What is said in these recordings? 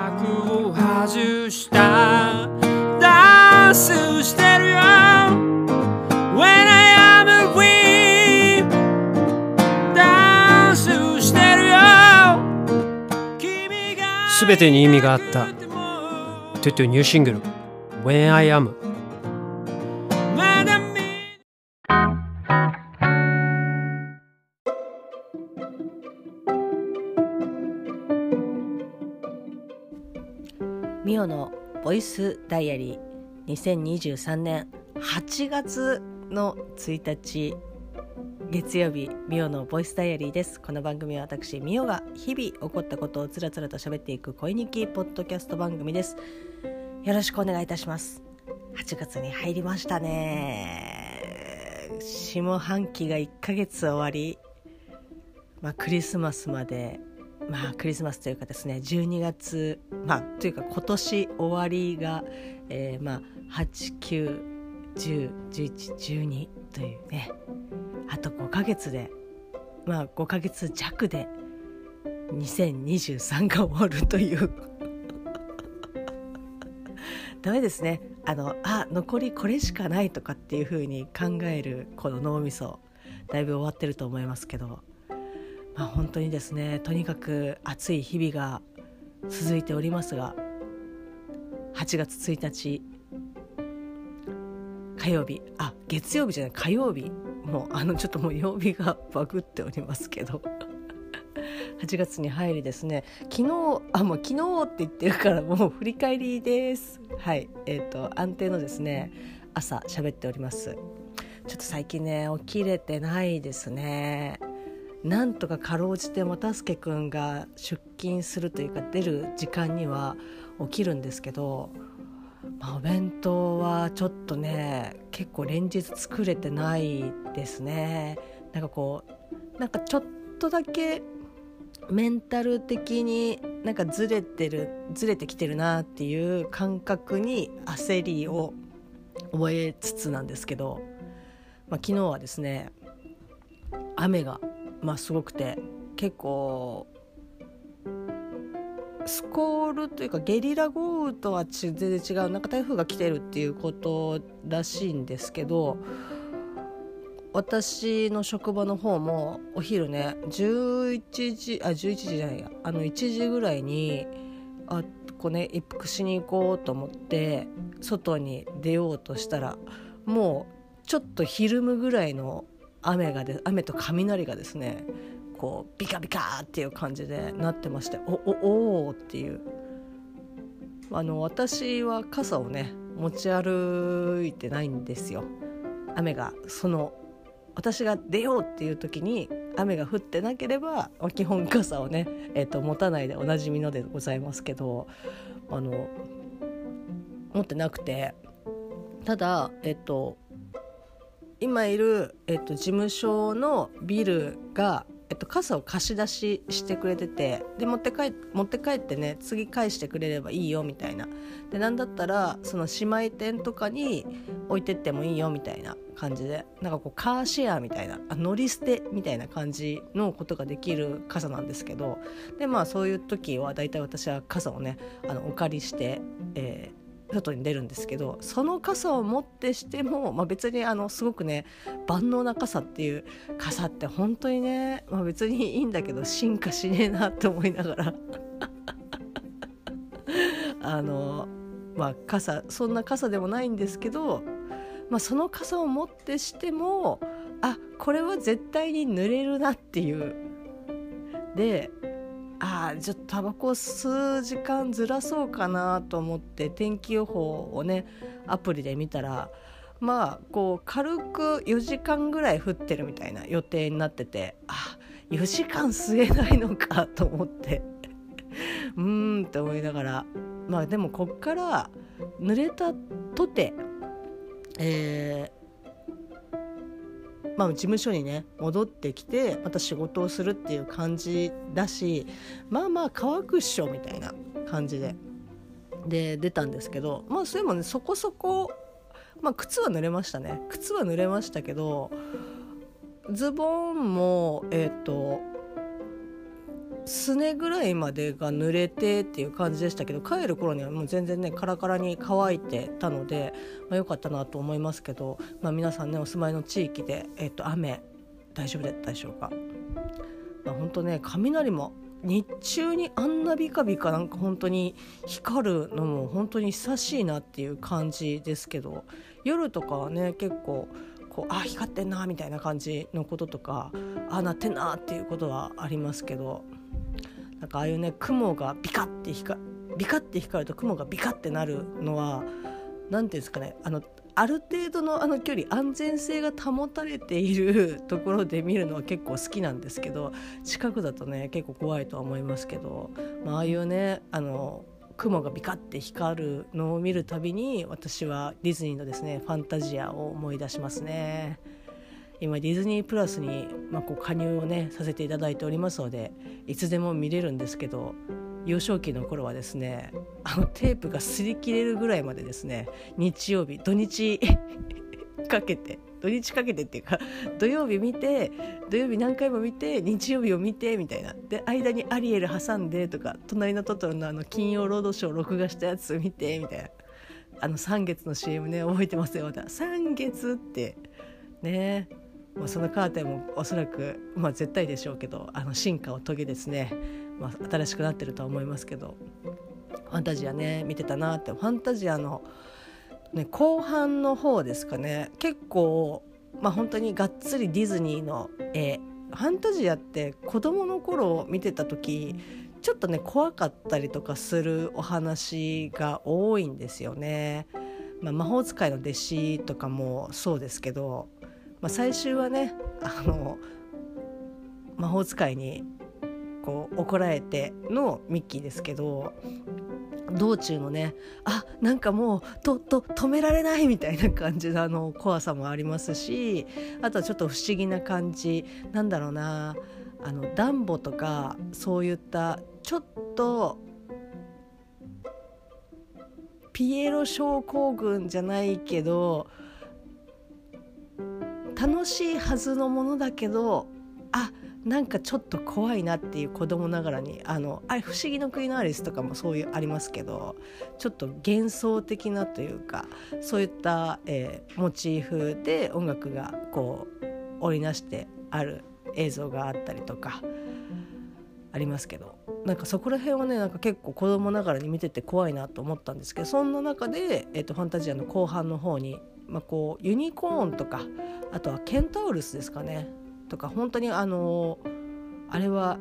幕を外した。ダンスしてるよ。When I am free ダンスしてるよ。すべてに意味があった。トゥトゥニューシングル。When I am イスダイアリー2023年8月の1日月曜日ミオのボイスダイアリーです。この番組は私ミオが日々起こったことをつらつらと喋っていく恋日記ポッドキャスト番組です。よろしくお願いいたします。8月に入りましたね。下半期が1ヶ月終わり。まあクリスマスまでまあクリスマスというかですね12月まあというか今年終わりが、えー、まあ89101112というねあと5ヶ月でまあ5ヶ月弱で2023が終わるという。ダメですね。あのあ残りこれしかないとかっていう風に考えるこの脳みそだいぶ終わってると思いますけど。まあ、本当にですねとにかく暑い日々が続いておりますが8月1日火曜日あ月曜日じゃない火曜日もうあのちょっともう曜日がバグっておりますけど 8月に入りですね昨日あもう昨日って言ってるからもう振り返りです。はいえっ、ー、と安定のですね朝喋っております。ちょっと最近ね起きれてないですね。なんとかかろうじて又助君が出勤するというか出る時間には起きるんですけど、まあ、お弁当はちょっとね結構連日作れてないですね。なんかこうなんかちょっとだけメンタル的になんかずれてるずれてきてるなっていう感覚に焦りを覚えつつなんですけど、まあ、昨日はですね雨がまあ、すごくて結構スコールというかゲリラ豪雨とは全然違うなんか台風が来てるっていうことらしいんですけど私の職場の方もお昼ね11時あ11時じゃないやあの1時ぐらいにあこうね一服しに行こうと思って外に出ようとしたらもうちょっとひるむぐらいの雨がで雨と雷がですねこうビカビカっていう感じでなってましておおおっていう。あの私は傘をね持ち歩いてないんですよ。雨がその私が出ようっていう時に雨が降ってなければ基本傘をね、えーと、持たないでおなじみのでございますけどあの持ってなくて。ただえっ、ー、と今いる、えっと、事務所のビルが、えっと、傘を貸し出ししてくれててで持って帰持って帰ってね次返してくれればいいよみたいな。でなんだったらその姉妹店とかに置いてってもいいよみたいな感じでなんかこうカーシェアみたいなあ乗り捨てみたいな感じのことができる傘なんですけどでまあそういう時は大体私は傘をねあのお借りして、えー外に出るんですけどその傘を持ってしても、まあ、別にあのすごくね万能な傘っていう傘って本当にね、まあ、別にいいんだけど進化しねえなって思いながら。あのまあ傘そんな傘でもないんですけど、まあ、その傘を持ってしてもあこれは絶対に濡れるなっていう。でああちょっとタバコ吸う時間ずらそうかなと思って天気予報をねアプリで見たらまあこう軽く4時間ぐらい降ってるみたいな予定になっててあ4時間吸えないのかと思って。うーんって思いながらまあでもこっから濡れたとてえまあ、事務所にね戻ってきてまた仕事をするっていう感じだしまあまあ乾くっしょみたいな感じでで出たんですけどまあそれもねそこそこ、まあ、靴は濡れましたね。靴は濡れましたけどズボンもえっ、ー、とすねぐらいまでが濡れてっていう感じでしたけど帰る頃にはもう全然ねカラカラに乾いてたので、まあ、よかったなと思いますけど、まあ、皆さんねお住まいの地域で、えっと、雨大丈夫だったでしょうか。まあ、本当ね雷も日中にあんなビカビカなんか本当に光るのも本当に久しいなっていう感じですけど夜とかはね結構こうあ光ってんなみたいな感じのこととかあなってんなっていうことはありますけどなんかああいうね雲がビカッて光ビカッて光ると雲がビカッてなるのは何ていうんですかねあのある程度のあの距離安全性が保たれているところで見るのは結構好きなんですけど近くだとね結構怖いとは思いますけど、まあ、あいうねあの雲がビカッて光るのを見るたびに私はディズニーのですねファンタジアを思い出しますね。今ディズニープラスに、まあ、こう加入をねさせていただいておりますのでいつでも見れるんですけど幼少期の頃はですねあのテープが擦り切れるぐらいまでですね日曜日土日 かけて土日かけてっていうか土曜日見て土曜日何回も見て日曜日を見てみたいな。で間にアリエル挟んでとか隣のトトロのあの金曜ロードショー録画したやつ見てみたいな。あの3月の CM ね覚えてますよ。また3月ってね。まあ、そのカーテンもおそらく、まあ、絶対でしょうけどあの進化を遂げですね、まあ、新しくなってるとは思いますけどファンタジアね見てたなってファンタジアのね、後半の方ですかね結構、まあ、本当にがっつりディズニーの絵ファンタジアって子供の頃見てた時ちょっとね怖かったりとかするお話が多いんですよね。まあ、魔法使いの弟子とかもそうですけど、まあ、最終はねあの魔法使いにこう怒られてのミッキーですけど道中のねあなんかもうとと止められないみたいな感じのあの怖さもありますしあとはちょっと不思議な感じなんだろうなあのダンボとかそういったちょっとピエロ症候群じゃないけど楽しいはずのものだけどあなんかちょっと怖いなっていう子供ながらにあのあれ「不思議の国のアリス」とかもそういうありますけどちょっと幻想的なというかそういった、えー、モチーフで音楽がこう織りなしてある映像があったりとかありますけどなんかそこら辺はねなんか結構子供ながらに見てて怖いなと思ったんですけどそんな中で、えーと、ファンタジアの後半の方に、まあ、こうユニコーンとかあとはケンタウルスですかね。とか本当にあのあれは、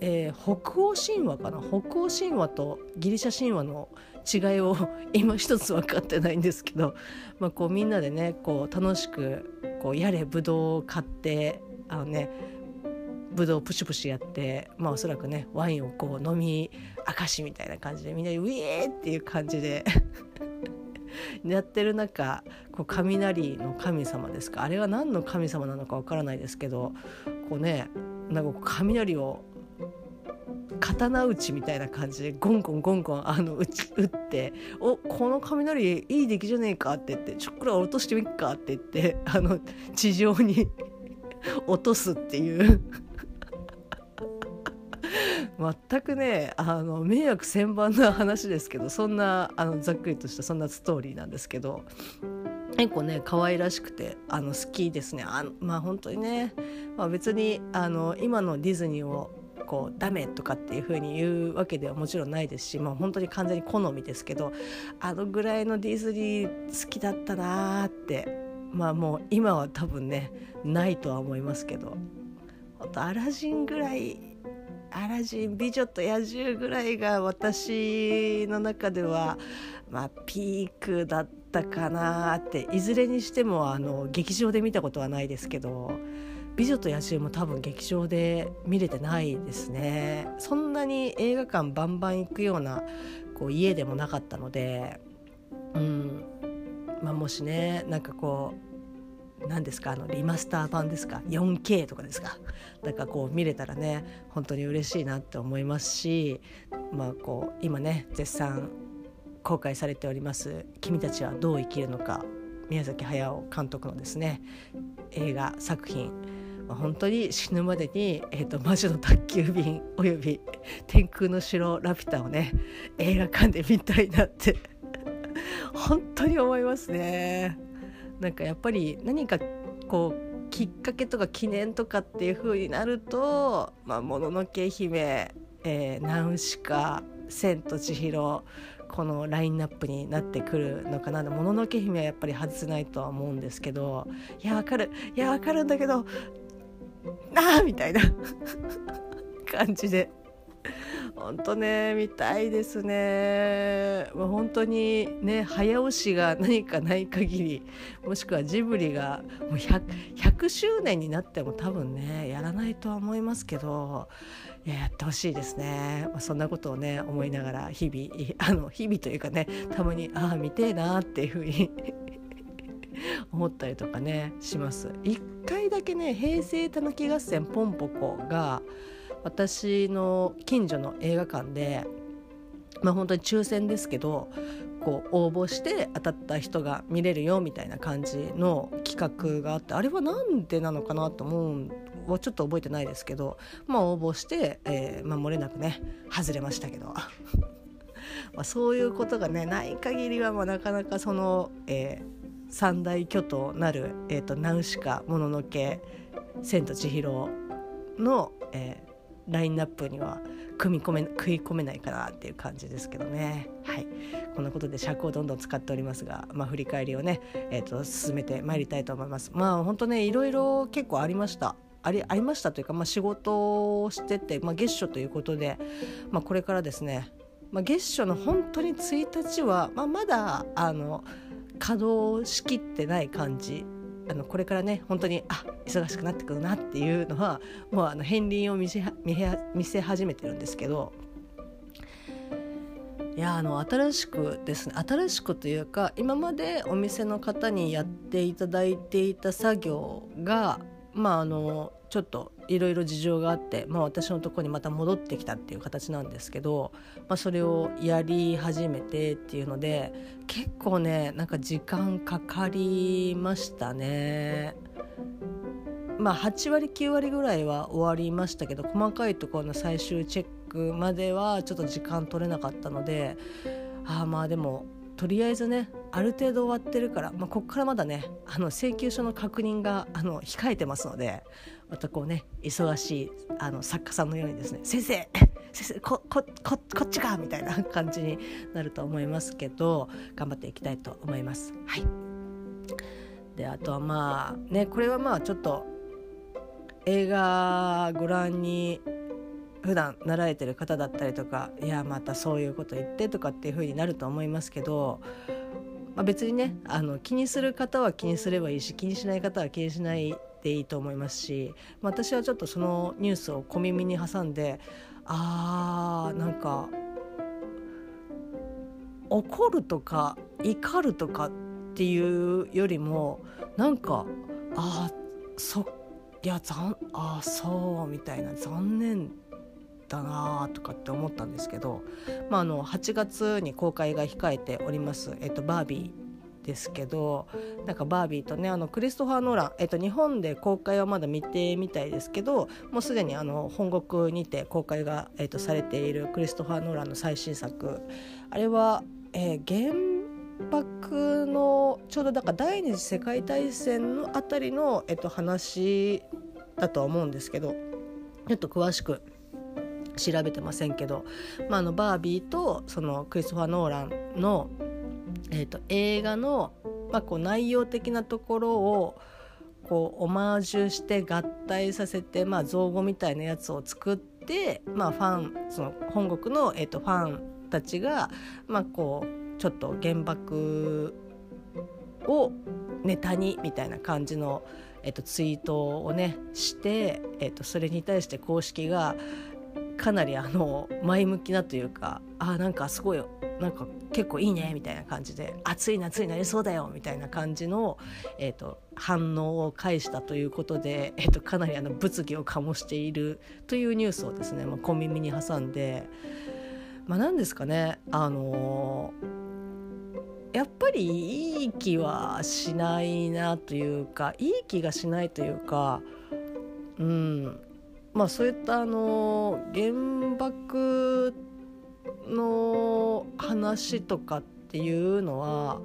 えー、北欧神話かな。北欧神話とギリシャ神話の違いを 今一つ分かってないんですけど、まあ、こうみんなでねこう楽しくこうやれぶどうを買ってあのねぶどうプシュプシュやって、まあ、おそらくねワインをこう飲み明かしみたいな感じでみんなでウィーっていう感じで やってる中こう雷の神様ですか？あれは何の神様なのかわからないですけどこうねなんか雷を刀打ちみたいな感じでゴンゴンゴンゴンあの打ち打って「おこの雷いい出来じゃねえか」って言って「ちょっくら落としてみっか」って言ってあの地上に 落とすっていう全くねあの迷惑千万な話ですけどそんなあのざっくりとしたそんなストーリーなんですけど結構ね可愛らしくてあの好きですね。あまあ本当にね、まあ、別にあの今のディズニーをこうダメとかっていう風に言うわけではもちろんないですし、まあ、本当に完全に好みですけどあのぐらいのディズニー好きだったなーってまあもう今は多分ねないとは思いますけどアラジンぐらいアラジン美女と野獣ぐらいが私の中では、まあ、ピークだったかなっていずれにしてもあの劇場で見たことはないですけど「美女と野獣」も多分劇場で見れてないですね。そんなに映画館バンバン行くようなこう家でもなかったのでうん。まあもしねなんかこう何ですか？あのリマスター版ですか？4K とかですか？なんかこう見れたらね本当に嬉しいなって思いますしまあこう今ね絶賛公開されております「君たちはどう生きるのか」宮崎駿監督のですね映画作品、本当に死ぬまでに、えーと、魔女の宅急便および天空の城ラピュタをね映画館で見たいなって本当に思いますね。なんかやっぱり何かこうきっかけとか記念とかっていう風になると「まあ、もののけ姫」えー「ナウシカ」「千と千尋」このラインナップになってくるのかな。もののけ姫はやっぱり外せないとは思うんですけどいやわかるいやわかるんだけどなあみたいな 感じで。本当ね見たいですね。もう本当にね早押しが何かない限りもしくはジブリがもう 100, 100周年になっても多分ねやらないとは思いますけどいややってほしいですね、まあ、そんなことをね思いながら日々あの日々というかねたまにああ見てえなっていうふうに 思ったりとかねします。一回だけね平成たぬき合戦ポンポコが私の近所の映画館でまあ本当に抽選ですけどこう応募して当たった人が見れるよみたいな感じの企画があってあれは何でなのかなと思うはちょっと覚えてないですけどまあ応募して、えー、まあ、漏れなくね外れましたけど。まあそういうことがねない限りはまあなかなかその、えー、三大巨頭なる、えーと、ナウシカもののけ千と千尋の、えー、ラインナップには組み込め食い込めないかなっていう感じですけどね。はい。こんなことで尺をどんどん使っておりますが、まあ、振り返りをね、えーと、進めてまいりたいと思います。まあ本当ねいろいろ結構ありました。ありありましたというか、まあ、仕事をしてて、まあ、月初ということで、まあ、これからですね、まあ、月初の本当に1日は、まあ、まだあの稼働しきってない感じあのこれからね本当にあ忙しくなってくるなっていうのはもうあの片鱗を見せ見せ始めてるんですけどいやあの新しくですね新しくというか今までお店の方にやっていただいていた作業がまああのちょっといろいろ事情があって、まあ、私のとこにまた戻ってきたっていう形なんですけど、まあ、それをやり始めてっていうので結構ねなんか時間かかりましたね。まあ、8割9割ぐらいは終わりましたけど細かいところの最終チェックまではちょっと時間取れなかったのでああまあでもとりあえずねある程度終わってるから、まあ、ここからまだねあの請求書の確認があの控えてますのでまたこうね忙しいあの作家さんのようにですね「先生 先生ここここっちか!」みたいな感じになると思いますけど頑張っていきたいと思います。はいであとはまあねこれはまあちょっと映画ご覧に普段習えてる方だったりとかいやまたそういうこと言ってとかっていう風になると思いますけど、まあ、別にねあの気にする方は気にすればいいし気にしない方は気にしないでいいと思いますし、私はちょっとそのニュースを小耳に挟んであーなんか怒るとか怒るとかっていうよりもなんかあそっいやざあそうみたいな残念だなとかって思ったんですけど、まあ、あの8月に公開が控えております、えっと、バービーですけどなんかバービーとねあのクリストファー・ノーラン、えっと、日本で公開はまだ見てみたいですけどもうすでにあの本国にて公開が、えっと、されているクリストファー・ノーランの最新作。あれは、えー、原爆のちょうどだから第二次世界大戦のあたりの、えっと、話だとは思うんですけどちょっと詳しく調べてませんけど、まあ、あのバービーとそのクリストファー・ノーランの、えーと、映画の、まあ、こう内容的なところをこうオマージュして合体させて、まあ、造語みたいなやつを作って、まあ、ファンその本国の、えーと、ファンたちが、まあ、こうちょっと原爆をネタにみたいな感じの、えーと、ツイートをねして、えーとそれに対して公式がかなりあの前向きなというかあなんかすごいなんか結構いいねみたいな感じで暑い夏になりそうだよみたいな感じの、えーと、反応を返したということで、えーと、かなりあの物議を醸しているというニュースをですね、まあ、小耳に挟んで、まあ、何ですかねあのー、やっぱりいい気はしないなというかいい気がしないというかうんまあそういったあの原爆の話とかっていうのは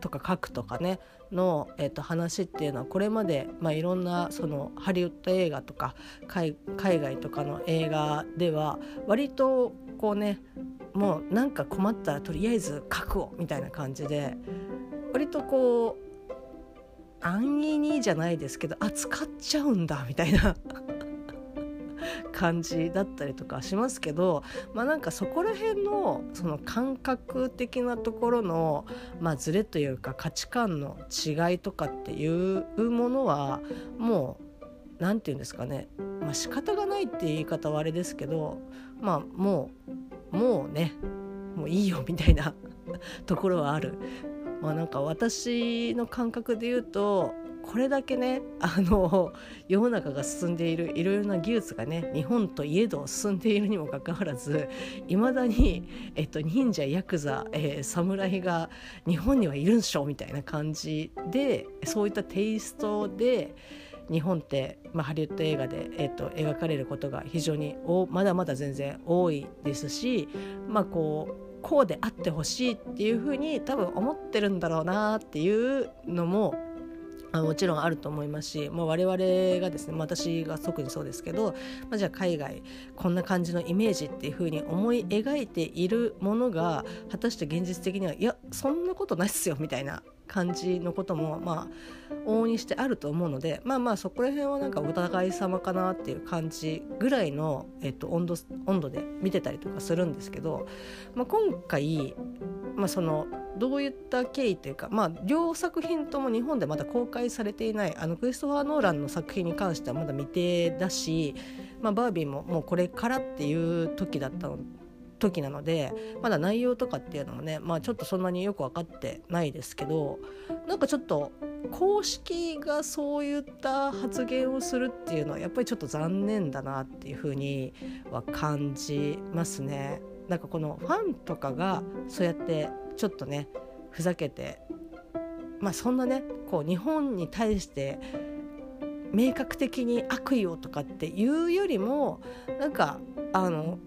とか書くとかねの、えー、と話っていうのはこれまで、まあ、いろんなそのハリウッド映画とか海外とかの映画では割とこうねもうなんか困ったらとりあえず書くをみたいな感じで割とこう安易にじゃないですけどあ使っちゃうんだみたいな。感じだったりとかしますけどまあなんかそこら辺のその感覚的なところの、まあ、ズレというか価値観の違いとかっていうものはもう何て言うんですかね、まあ、仕方がないって言い方はあれですけどまあもうもうねもういいよみたいな ところはある。まあ、なんか私の感覚で言うとこれだけねあの 世の中が進んでいるいろいろな技術がね日本といえど進んでいるにもかかわらずいまだに、えっと、忍者ヤクザ、えー、侍が日本にはいるんしょみたいな感じでそういったテイストで日本って、まあ、ハリウッド映画で、えっと、描かれることが非常におまだまだ全然多いですしまあこうこうであってほしいっていうふうに多分思ってるんだろうなっていうのもあもちろんあると思いますし、まあ、我々がですね、まあ、私が特にそうですけど、まあ、じゃあ海外こんな感じのイメージっていうふうに思い描いているものが果たして現実的にはいやそんなことないっすよみたいな感じのこともまあ往々にしてあると思うのでまあまあそこら辺はなんかお互い様かなっていう感じぐらいの、えっと、温度温度で見てたりとかするんですけど、まあ、今回、まあ、そのどういった経緯というか、まあ、両作品とも日本でまだ公開されていないあのクリストファー・ノーランの作品に関してはまだ未定だし、まあ、バービーももうこれからっていう時だったの時なのでまだ内容とかっていうのもね、まあ、ちょっとそんなによく分かってないですけどなんかちょっと公式がそういった発言をするっていうのはやっぱりちょっと残念だなっていうふうには感じますね。なんかこのファンとかがそうやってちょっとねふざけてまあそんなねこう日本に対して明確的に悪意をとかっていうよりもなんかあの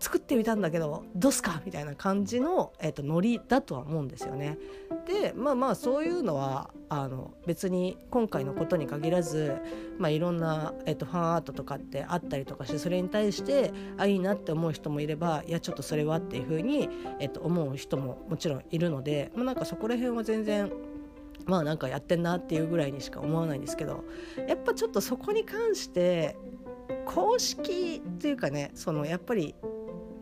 作ってみたんだけどどうすか？みたいな感じの、えーと、ノリだとは思うんですよね。でまあまあそういうのはあの別に今回のことに限らず、まあ、いろんな、えーと、ファンアートとかってあったりとかしてそれに対してあいいなって思う人もいればいやちょっとそれはっていうふうに、えーと、思う人ももちろんいるので、まあ、なんかそこら辺は全然まあなんかやってんなっていうぐらいにしか思わないんですけどやっぱちょっとそこに関して公式っていうかねそのやっぱり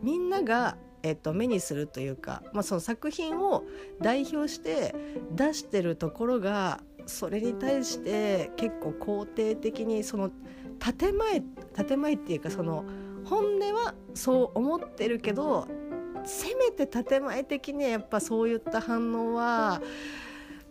みんなが、えっと、目にするというか、まあ、その作品を代表して出してるところがそれに対して結構肯定的にその建前建前っていうかその本音はそう思ってるけどせめて建前的にやっぱそういった反応は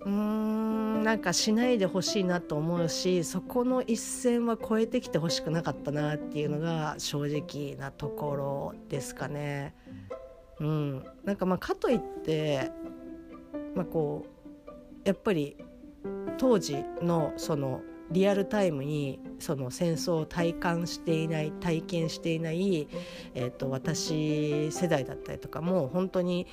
うんなんかしないでほしいなと思うしそこの一線は越えてきてほしくなかったなっていうのが正直なところですかね。うん、なんかまあかといって、まあ、こうやっぱり当時のそのリアルタイムにその戦争を体感していない体験していない、えー、と私世代だったりとかも本当に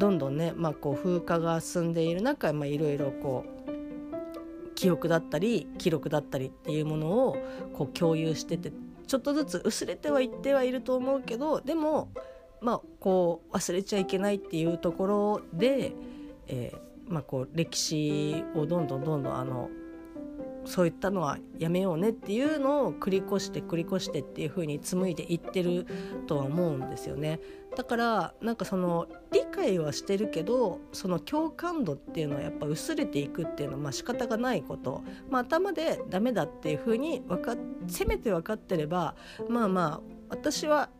どんどんね、まあ、こう風化が進んでいる中いろいろこう記憶だったり記録だったりっていうものをこう共有しててちょっとずつ薄れてはいってはいると思うけどでもまあこう忘れちゃいけないっていうところで、えーまあ、こう歴史をどんどんどんどんあのそういったのはやめようねっていうのを繰り越して繰り越してっていう風に紡いでいってるとは思うんですよね。だからなんかその理解はしてるけどその共感度っていうのはやっぱ薄れていくっていうのはまあ仕方がないこと、まあ、頭でダメだっていうふうにかせめて分かってればまあまあ私は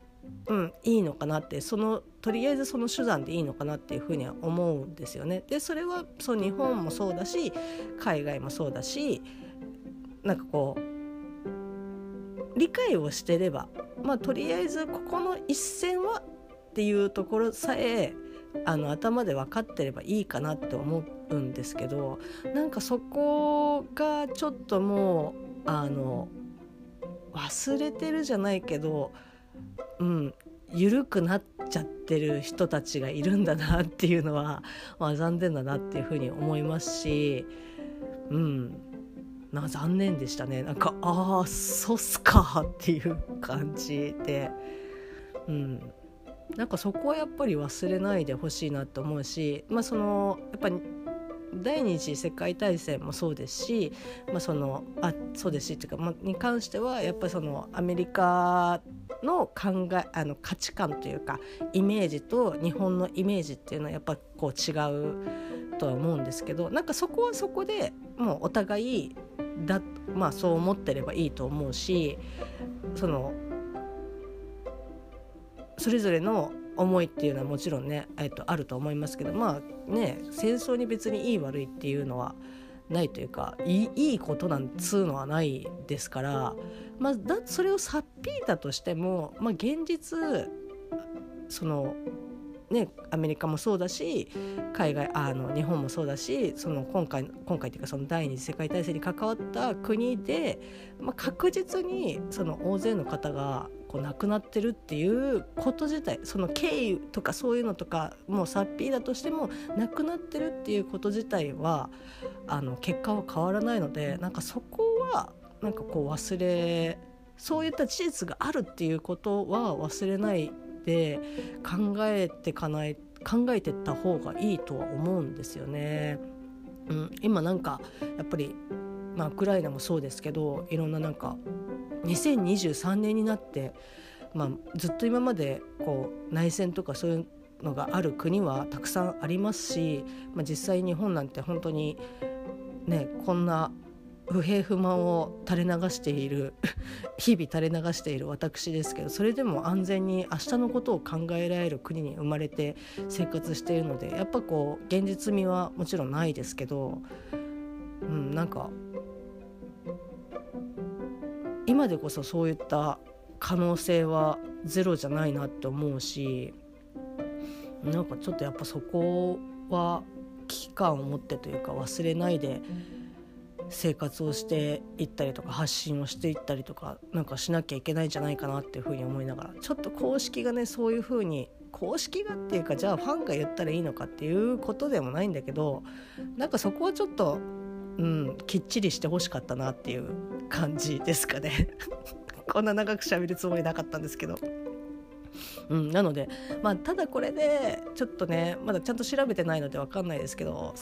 うんいいのかなってそのとりあえずその手段でいいのかなっていうふうには思うんですよね。でそれはそう日本もそうだし海外もそうだしなんかこう理解をしてればまあとりあえずここの一線はっていうところさえあの頭で分かってればいいかなって思うんですけどなんかそこがちょっともうあの忘れてるじゃないけどうん緩くなっちゃってる人たちがいるんだなっていうのは、まあ、残念だなっていうふうに思いますしうんな残念でしたね。なんかああそうっすかっていう感じでうん。なんかそこはやっぱり忘れないでほしいなと思うしまあそのやっぱり第二次世界大戦もそうですし、まあ、そのあそうですしっていうか、まあ、に関してはやっぱりそのアメリカの考えあの価値観というかイメージと日本のイメージっていうのはやっぱこう違うとは思うんですけどなんかそこはそこでもうお互いだ、まあ、そう思ってればいいと思うしそのそれぞれの思いっていうのはもちろんね、えっと、あると思いますけどまあね戦争に別にいい悪いっていうのはないというかいいことなんつうのはないですから、まあ、だそれをさっぴいたとしても、まあ、現実そのね、アメリカもそうだし海外あの日本もそうだしその今回今回というかその第二次世界大戦に関わった国で、まあ、確実にその大勢の方がこう亡くなってるっていうこと自体その経緯とかそういうのとかもうさっぴーだとしても亡くなってるっていうこと自体はあの結果は変わらないのでなんかそこはなんかこう忘れそういった事実があるっていうことは忘れないで考えてかない考えてった方がいいとは思うんですよね。うん、今なんかやっぱりまあ、ウクライナもそうですけどいろんななんか2023年になって、まあ、ずっと今までこう内戦とかそういうのがある国はたくさんありますし、まあ、実際日本なんて本当にねこんな不平不満を垂れ流している 日々垂れ流している私ですけどそれでも安全に明日のことを考えられる国に生まれて生活しているのでやっぱこう現実味はもちろんないですけど、うん、なんか今でこそそういった可能性はゼロじゃないなって思うしなんかちょっとやっぱそこは危機感を持ってというか忘れないで生活をしていったりとか発信をしていったりとかなんかしなきゃいけないんじゃないかなっていうふうに思いながらちょっと公式がねそういうふうに公式がっていうかじゃあファンが言ったらいいのかっていうことでもないんだけどなんかそこはちょっとうん、きっちりしてほしかったなっていう感じですかね こんな長く喋るつもりなかったんですけど。うん、なので、まあ、ただこれでちょっとねまだちゃんと調べてないので分かんないですけど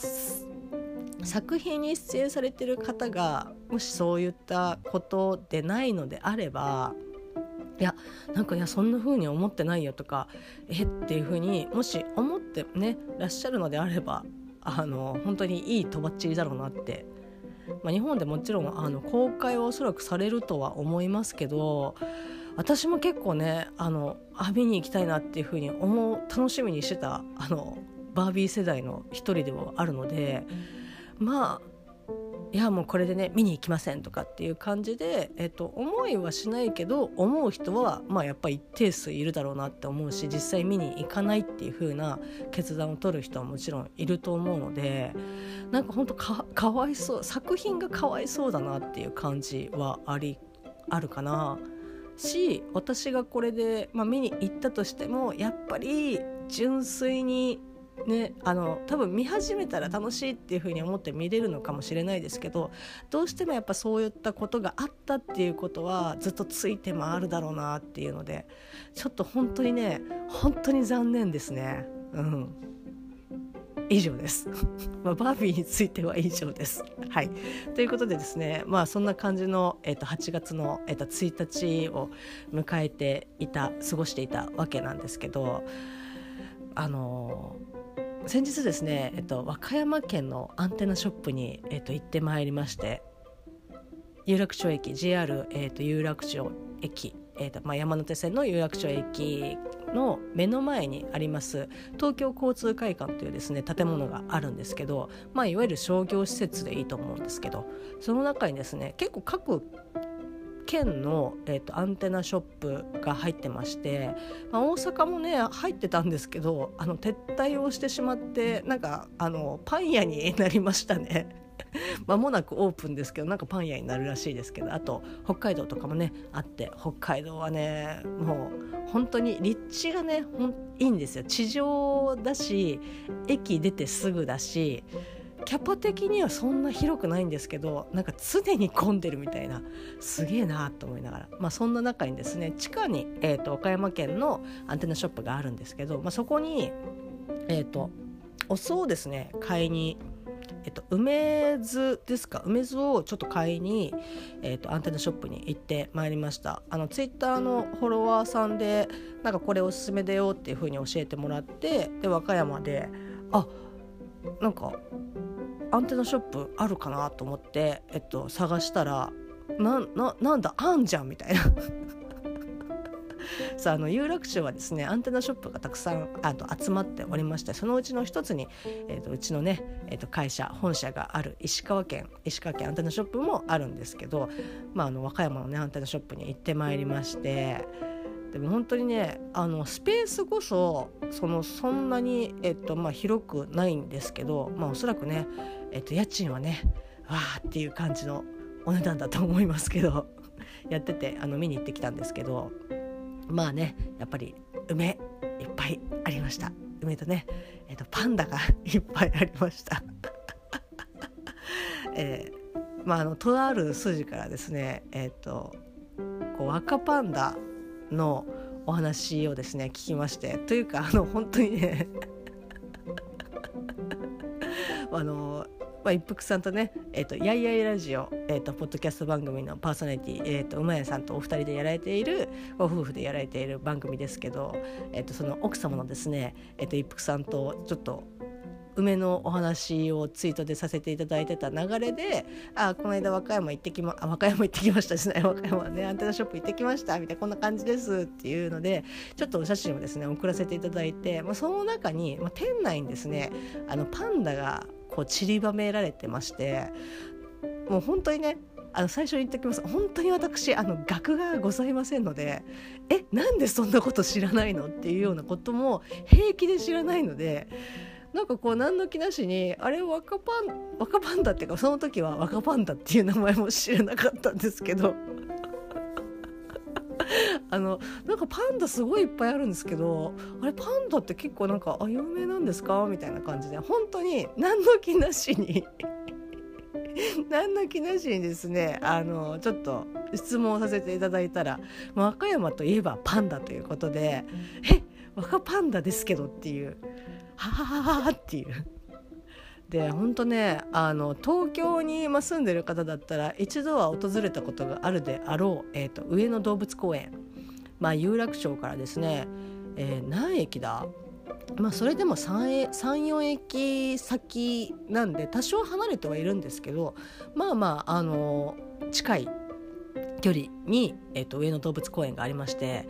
作品に出演されてる方がもしそういったことでないのであればいやなんかいやそんな風に思ってないよとかえっていう風にもし思ってねらっしゃるのであればあの本当にいいとばっちりだろうなって、まあ、日本でもちろんあの公開はおそらくされるとは思いますけど私も結構ねあのあ見に行きたいなっていうふうに思う楽しみにしてたあのバービー世代の一人ではあるのでまあいやもうこれでね見に行きませんとかっていう感じで、えっと、思いはしないけど思う人は、まあ、やっぱり一定数いるだろうなって思うし実際見に行かないっていう風な決断を取る人はもちろんいると思うのでなんか本当かかわいそう作品がかわいそうだなっていう感じはありあるかな。し私がこれで、まあ、見に行ったとしてもやっぱり純粋にね、あの多分見始めたら楽しいっていう風に思って見れるのかもしれないですけどどうしてもやっぱそういったことがあったっていうことはずっとついて回るだろうなっていうのでちょっと本当にね本当に残念ですね。うん以上です。まあ、バービーについては以上です。はい。ということでですね、まあそんな感じの、えー、と8月の、えー、と1日を迎えていた、過ごしていたわけなんですけど、あの先日ですね、えっと、和歌山県のアンテナショップに、えっと、行ってまいりまして有楽町駅 JR、えっと、有楽町駅、えっとまあ、山手線の有楽町駅の目の前にあります東京交通会館というですね建物があるんですけど、まあ、いわゆる商業施設でいいと思うんですけどその中にですね結構各県の、えーと、アンテナショップが入ってまして、まあ、大阪もね入ってたんですけどあの撤退をしてしまってなんかあのパン屋になりましたね。間もなくオープンですけどなんかパン屋になるらしいですけどあと北海道とかもねあって北海道はねもう本当に立地がねほんいいんですよ地上だし駅出てすぐだしキャパ的にはそんな広くないんですけどなんか常に混んでるみたいなすげえなと思いながら、まあ、そんな中にですね地下に、えーと、岡山県のアンテナショップがあるんですけど、まあ、そこに、えーとお酢をですね買いにえっと、梅酢ですか？梅酢をちょっと買いに、えっと、アンテナショップに行ってまいりました。あのツイッターのフォロワーさんでなんかこれおすすめだよっていう風に教えてもらってで和歌山であなんかアンテナショップあるかなと思って、えっと、探したらなななんだあんじゃんみたいな さああの有楽町はですねアンテナショップがたくさんあと集まっておりましてそのうちの一つに、えーと、うちのね、えーと、会社本社がある石川県石川県アンテナショップもあるんですけど、まあ、あの和歌山のねアンテナショップに行ってまいりまして。でも本当にねあのスペースこそそのそんなに、えっとまあ、広くないんですけど、まあ、おそらくね、えっと、家賃はねわーっていう感じのお値段だと思いますけど やっててあの見に行ってきたんですけどまあねやっぱり梅いっぱいありました梅とね、えーと、パンダがいっぱいありました。えー、まああのとある筋からですねえっ、とこう赤パンダのお話をですね聞きましてというかあの本当にね あのまあ、一服さんとね、えーと、やいやいラジオ、えーと、ポッドキャスト番組のパーソナリティ、えーと、馬屋さんとお二人でやられているご夫婦でやられている番組ですけど、えー、とその奥様のですね、えー、と一服さんとちょっと梅のお話をツイートでさせていただいてた流れで「あこの間和歌山行ってきま和歌山行ってきましたですね和歌山ねアンテナショップ行ってきました」みたいなこんな感じですっていうのでちょっとお写真をですね送らせていただいて、まあ、その中に、まあ、店内にですねあのパンダがこう散りばめられてましてもう本当にねあの最初に言っておきます。本当に私あの学がございませんのでえなんでそんなこと知らないのっていうようなことも平気で知らないのでなんかこう何の気なしにあれ若パン若パンダっていうかその時は若パンダっていう名前も知らなかったんですけど。あのなんかパンダすごいいっぱいあるんですけどあれパンダって結構なんかあ有名なんですか？みたいな感じで本当に何の気なしに 何の気なしにですねあのちょっと質問させていただいたら和歌山といえばパンダということで「え若パンダですけど」っていう「はははは」っていう。で本当ねあの東京に今住んでる方だったら一度は訪れたことがあるであろう、えーと、上野動物公園、まあ、有楽町からですね、えー、何駅だ？まあそれでも34駅先なんで多少離れてはいるんですけどまあまああの近い距離に、えーと上野動物公園がありまして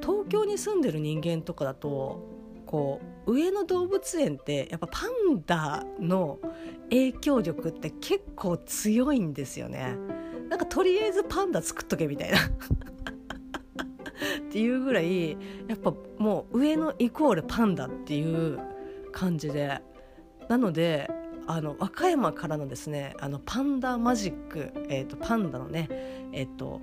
東京に住んでる人間とかだとこう上野動物園ってやっぱパンダの影響力って結構強いんですよね。なんかとりあえずパンダ作っとけみたいな。っていうぐらいやっぱもう上野イコールパンダっていう感じで。なのであの和歌山からのですねあのパンダマジック、えーと、パンダのねえっ、ー、と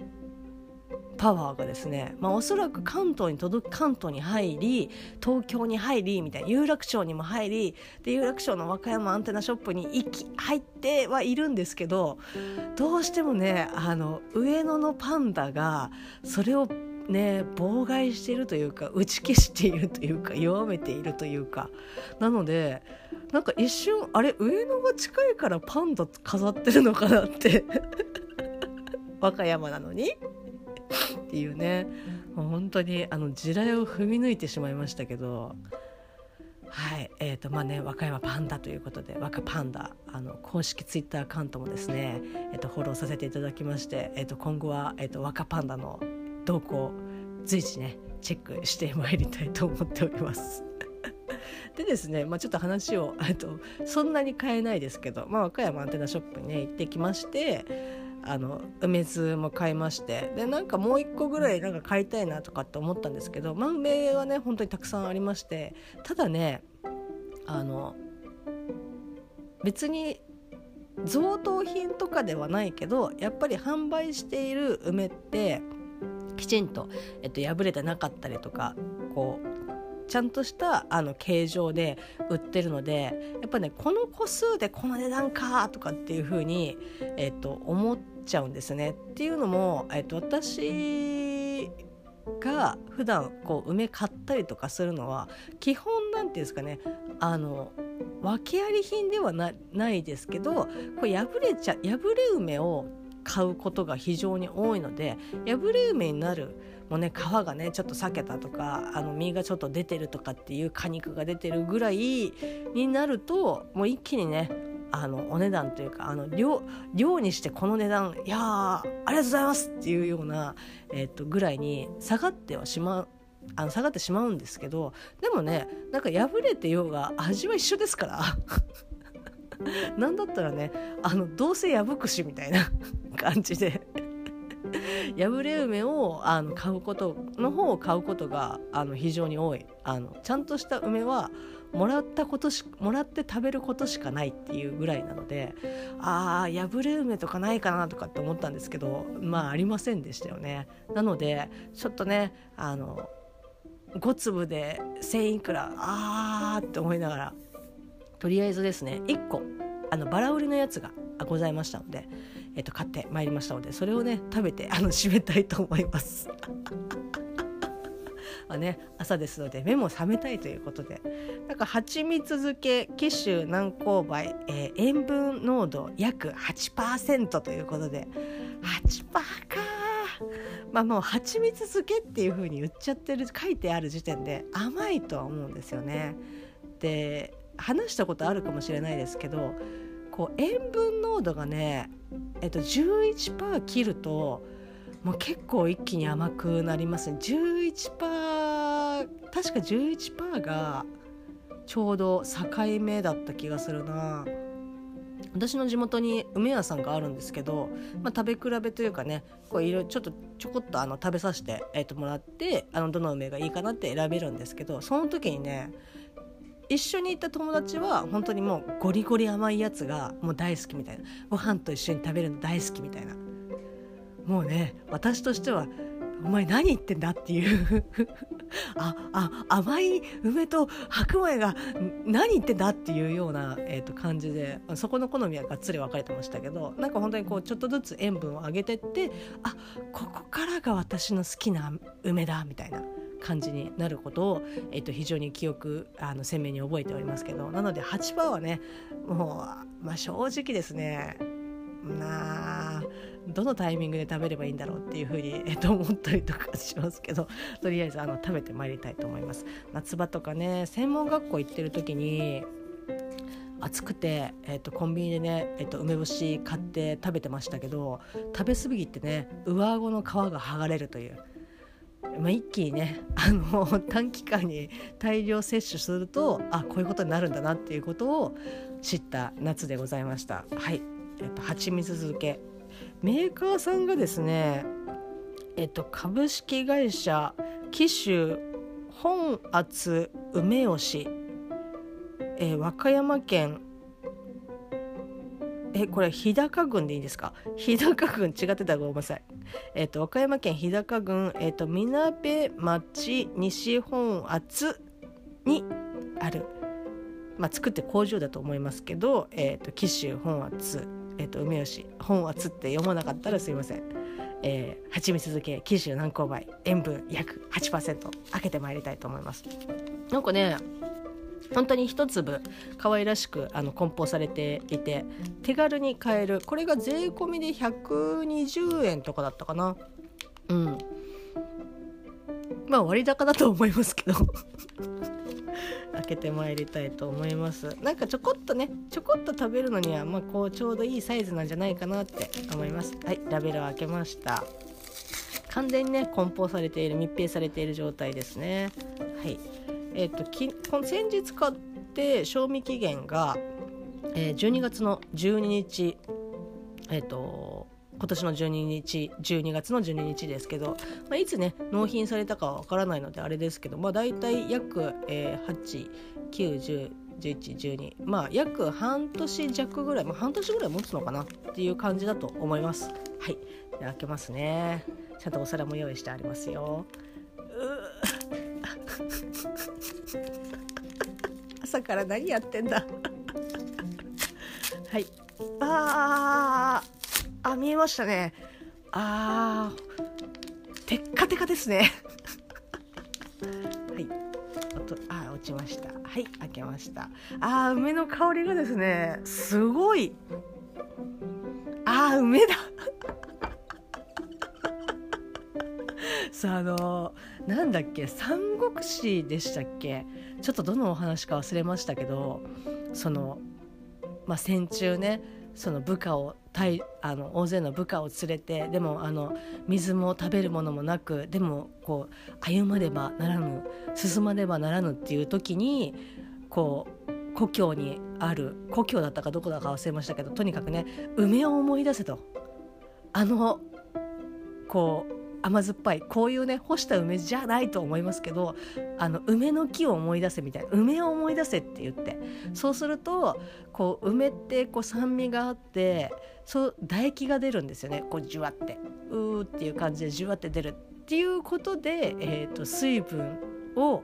パワーがですね、まあ、おそらく関東に届く関東に入り東京に入りみたいな有楽町にも入りで有楽町の和歌山アンテナショップに行き入ってはいるんですけどどうしてもねあの上野のパンダがそれをね妨害しているというか打ち消しているというか弱めているというかなのでなんか一瞬あれ上野が近いからパンダ飾ってるのかなって。和歌山なのに？っていうね。もう本当にあの地雷を踏み抜いてしまいましたけど。はい。えーとまあね、和歌山パンダということで和歌パンダあの公式ツイッターアカウントもですね、えー、とフォローさせていただきまして、えー、と今後は、えー、と和歌パンダの動向随時ねチェックしてまいりたいと思っております。でですね、まあ、ちょっと話を とそんなに変えないですけど、まあ、和歌山アンテナショップにね行ってきましてあの梅酢も買いましてでなんかもう一個ぐらいなんか買いたいなとかって思ったんですけど、まあ、梅はね本当にたくさんありましてただねあの別に贈答品とかではないけどやっぱり販売している梅ってきちんと、えっと、破れてなかったりとかこうちゃんとしたあの形状で売ってるのでやっぱねこの個数でこの値段かとかっていう風にえっと思っちゃうんですね。っていうのも、えっと、私が普段こう梅買ったりとかするのは基本なんていうんですかねあの訳あり品ではないですけどこれ破れちゃ破れ梅を買うことが非常に多いので破れ梅になるもうね皮がねちょっと裂けたとかあの実がちょっと出てるとかっていう果肉が出てるぐらいになるともう一気にねあのお値段というかあの量量にしてこの値段いやありがとうございますっていうような、えー、っとぐらいに下がってはしまうあの下がってしまうんですけどでもねなんか破れてようが味は一緒ですから。なんだったらねあのどうせ破くしみたいな 感じで破れ梅をあの買うことの方を買うことがあの非常に多い。あのちゃんとした梅はもらったことしもらって食べることしかないっていうぐらいなのでああ破れ梅とかないかなとかって思ったんですけどまあありませんでしたよね。なのでちょっとねあの5粒で1000いくらあーって思いながらとりあえずですね1個あのバラ売りのやつがございましたので、えっと、買ってまいりましたのでそれをね食べてあの締めたいと思います。ま あね、朝ですので目も覚めたいということでなんか蜂蜜漬け紀州南高梅、えー、塩分濃度約8%ということで8%かまあもう蜂蜜漬けっていう風に言っちゃってる書いてある時点で甘いとは思うんですよね。で話したことあるかもしれないですけどこう塩分濃度がね、えっと、11%切るともう結構一気に甘くなりますね。11%確か11%がちょうど境目だった気がするな。私の地元に梅屋さんがあるんですけど、まあ、食べ比べというかねこういろちょっとちょこっとあの食べさせて、えー、ともらってあのどの梅がいいかなって選べるんですけどその時にね一緒に行った友達は本当にもうゴリゴリ甘いやつがもう大好きみたいな。ご飯と一緒に食べるの大好きみたいな。もうね私としてはお前何言ってんだっていう。ああ甘い梅と白米が何言ってんだっていうような、えー、と感じでそこの好みはがっつり分かれてましたけどなんか本当にこうちょっとずつ塩分を上げてってあここからが私の好きな梅だみたいな。感じになることを、えー、と非常に記憶あの鮮明に覚えておりますけどなので8%はねもう、まあ、正直ですねなあどのタイミングで食べればいいんだろうっていうふうに、えっと、思ったりとかしますけどとりあえずあの食べてまいりたいと思います夏場とかね専門学校行ってる時に暑くて、えっと、コンビニでね、えっと、梅干し買って食べてましたけど食べ過ぎてね上顎の皮が剥がれるという。まあ、一気にね あの短期間に大量摂取するとあこういうことになるんだなっていうことを知った夏でございました。はい、えっと、蜂蜜漬け。メーカーさんがですね、えっと、株式会社紀州本厚梅吉、えー、和歌山県えこれ日高郡でいいですか？日高郡違ってたらごめんなさい。えっ、と和歌山県日高郡えっ、とみなべ町西本厚にあるまあ作って工場だと思いますけどえっ、と紀州本厚えっ、ー、と梅吉本はつって読まなかったらすいません。えー、蜂蜜漬け紀州南高梅塩分約8%開けてまいりたいと思いますなんかね本当に一粒可愛らしくあの梱包されていて手軽に買える。これが税込みで120円とかだったかな。うん。まあ割高だと思いますけど。開けてまいりたいと思います。なんかちょこっとねちょこっと食べるのにはまあこうちょうどいいサイズなんじゃないかなって思います。はいラベルを開けました。完全にね梱包されている密閉されている状態ですね。はい。えっ、ー、とき先日買って賞味期限が、えー、12月の12日えっ、ー、と今年の12日12月の12日ですけど、まあ、いつね納品されたかはわからないのであれですけど、まあ、大体約、えー、8910112まあ約半年弱ぐらい、まあ、半年ぐらい持つのかなっていう感じだと思います。はい。開けますね。ちゃんとお皿も用意してありますよ。朝から何やってんだ。はい。あーあ見えましたね。あーテッカテカですね。はい。とあ落ちました。はい開けました。あー梅の香りがですねすごい。あー梅だ。さあのなんだっけ三国志でしたっけ？ちょっとどのお話か忘れましたけどそのまあ戦中ねその部下をあの大勢の部下を連れてでもあの水も食べるものもなくでもこう歩まねばならぬ進まねばならぬっていう時にこう故郷にある故郷だったかどこだか忘れましたけどとにかくね梅を思い出せと。あのこう甘酸っぱいこういうね干した梅じゃないと思いますけどあの梅の木を思い出せみたいな梅を思い出せって言って。そうするとこう梅ってこう酸味があってそう唾液が出るんですよね。こうじゅわって。うーっていう感じでじゅわって出るっていうことで、えーと水分を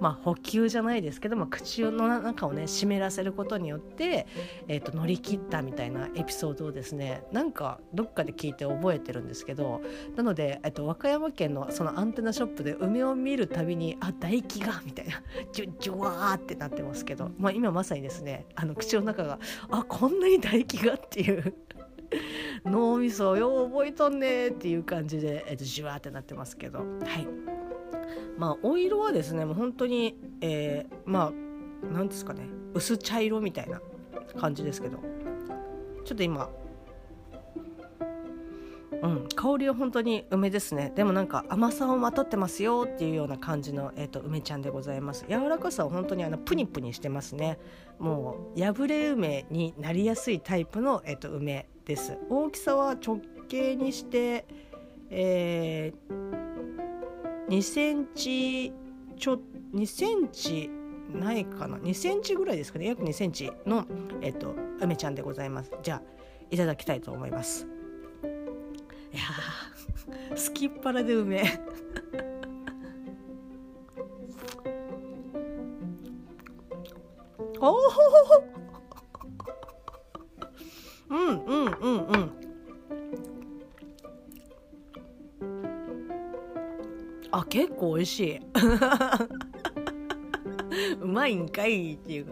まあ、補給じゃないですけども口の中をね湿らせることによって、えーと、乗り切ったみたいなエピソードをですねなんかどっかで聞いて覚えてるんですけどなので、えーと、和歌山県のそのアンテナショップで梅を見るたびにあ唾液がみたいなジュジュワーってなってますけど、まあ、今まさにですねあの口の中があこんなに唾液がっていう脳みそよう覚えとんねっていう感じで、えーと、ジュワーってなってますけどはい。まあお色はですねもう本当に、えー、まあ何ですかね薄茶色みたいな感じですけどちょっと今うん、香りは本当に梅ですね。でもなんか甘さをまとってますよっていうような感じの、えーと、梅ちゃんでございます。柔らかさは本当にあのプニプニしてますね。もう破れ梅になりやすいタイプの、えーと、と梅です。大きさは直径にして、えー、2センチちょ2センチないかな？2センチぐらいですかね？約2センチの、えっと、梅ちゃんでございます。じゃあいただきたいと思います。いやすきっ腹で梅。おおうんうんうんうん。あ結構美味しい。うまいんかいっていう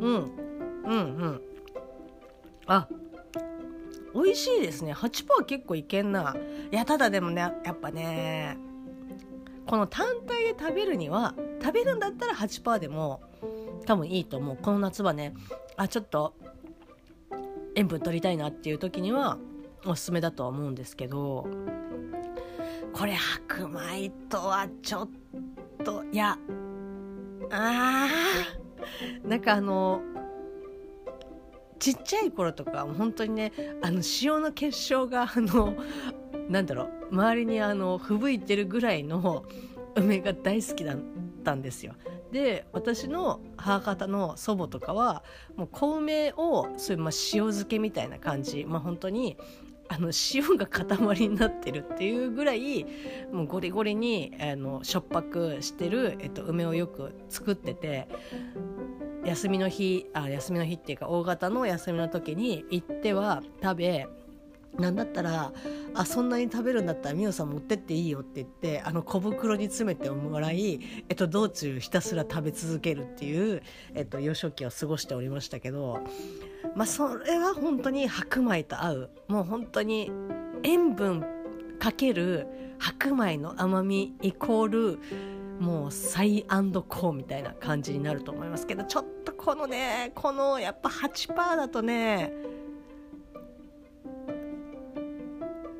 うん。うんうん。あ美味しいですね。8%結構いけんな。いやただでもねやっぱねこの単体で食べるには食べるんだったら8%でも多分いいと思う。この夏はねあちょっと塩分取りたいなっていう時にはおすすめだとは思うんですけど。これ白米とはちょっといやあーなんかあのちっちゃい頃とか本当にねあの塩の結晶があのなんだろう周りにあの吹雪いてるぐらいの梅が大好きだったんですよ。で私の母方の祖母とかはもう小梅をそういうまあ塩漬けみたいな感じ、まあ、本当にあの塩が塊になってるっていうぐらいもうゴリゴリにあのしょっぱくしてる、えっと、梅をよく作ってて休みの日あ休みの日っていうか大型の休みの時に行っては食べなんだったらあそんなに食べるんだったら美桜さん持ってっていいよって言ってあの小袋に詰めてもらい、えっと、道中ひたすら食べ続けるっていう、えっと、幼少期を過ごしておりましたけどまあそれは本当に白米と合う。もう本当に塩分かける白米の甘みイコールもうサイコーみたいな感じになると思いますけどちょっとこのねこのやっぱ8%だとね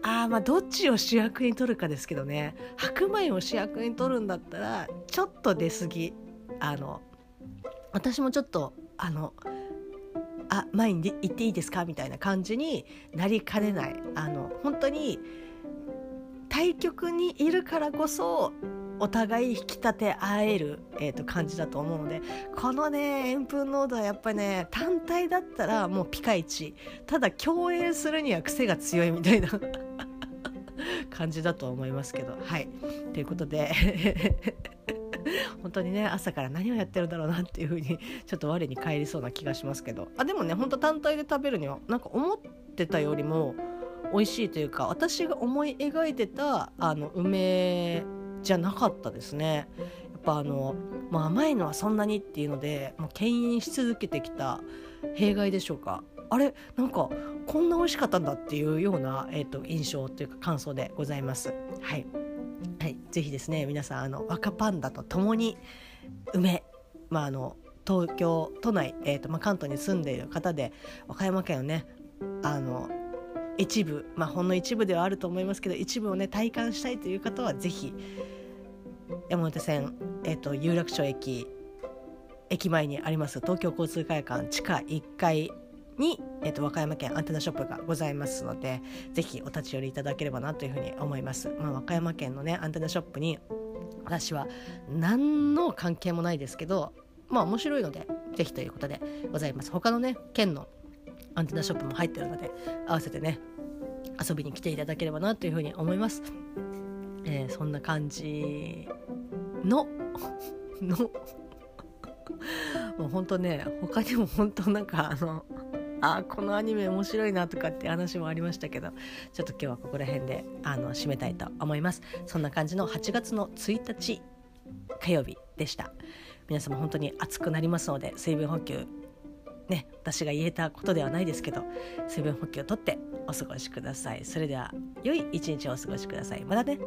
あまあどっちを主役に取るかですけどね。白米を主役に取るんだったらちょっと出過ぎ。あの私もちょっとあのあ前に行っていいですか？みたいな感じになりかねない。あの本当に対局にいるからこそお互い引き立て合える、えー、と感じだと思うのでこのね円墳濃度はやっぱりね単体だったらもうピカイチ。ただ共演するには癖が強いみたいな。感じだと思いますけど。はい。ということで。本当にね朝から何をやってるんだろうなっていう風にちょっと我に返りそうな気がしますけど。あでもねほんと単体で食べるにはなんか思ってたよりも美味しいというか私が思い描いてたあの梅じゃなかったですね。やっぱあの、まあ、甘いのはそんなにっていうのでもう牽引し続けてきた弊害でしょうか。あれなんかこんな美味しかったんだっていうような、えーと、印象というか感想でございます。はい、はい、ぜひですね皆さんあの若パンダと共に梅、まあ、あの東京都内、えーとまあ、関東に住んでいる方で和歌山県をねあの一部、まあ、ほんの一部ではあると思いますけど一部をね体感したいという方はぜひ山手線、えーと、有楽町駅駅前にあります東京交通会館地下1階に、えーと、和歌山県アンテナショップがございますのでぜひお立ち寄りいただければなというふうに思います。まあ、和歌山県のねアンテナショップに私は何の関係もないですけどまあ面白いのでぜひということでございます他のね県のアンテナショップも入ってるので合わせてね遊びに来ていただければなというふうに思います、えー、そんな感じの の もう本当ね他にも本当なんかあのあ このアニメ面白いなとかって話もありましたけどちょっと今日はここら辺であの締めたいと思います。そんな感じの8月の1日火曜日でした。皆様本当に暑くなりますので水分補給ね私が言えたことではないですけど水分補給をとってお過ごしください。それでは良い一日をお過ごしください。またね。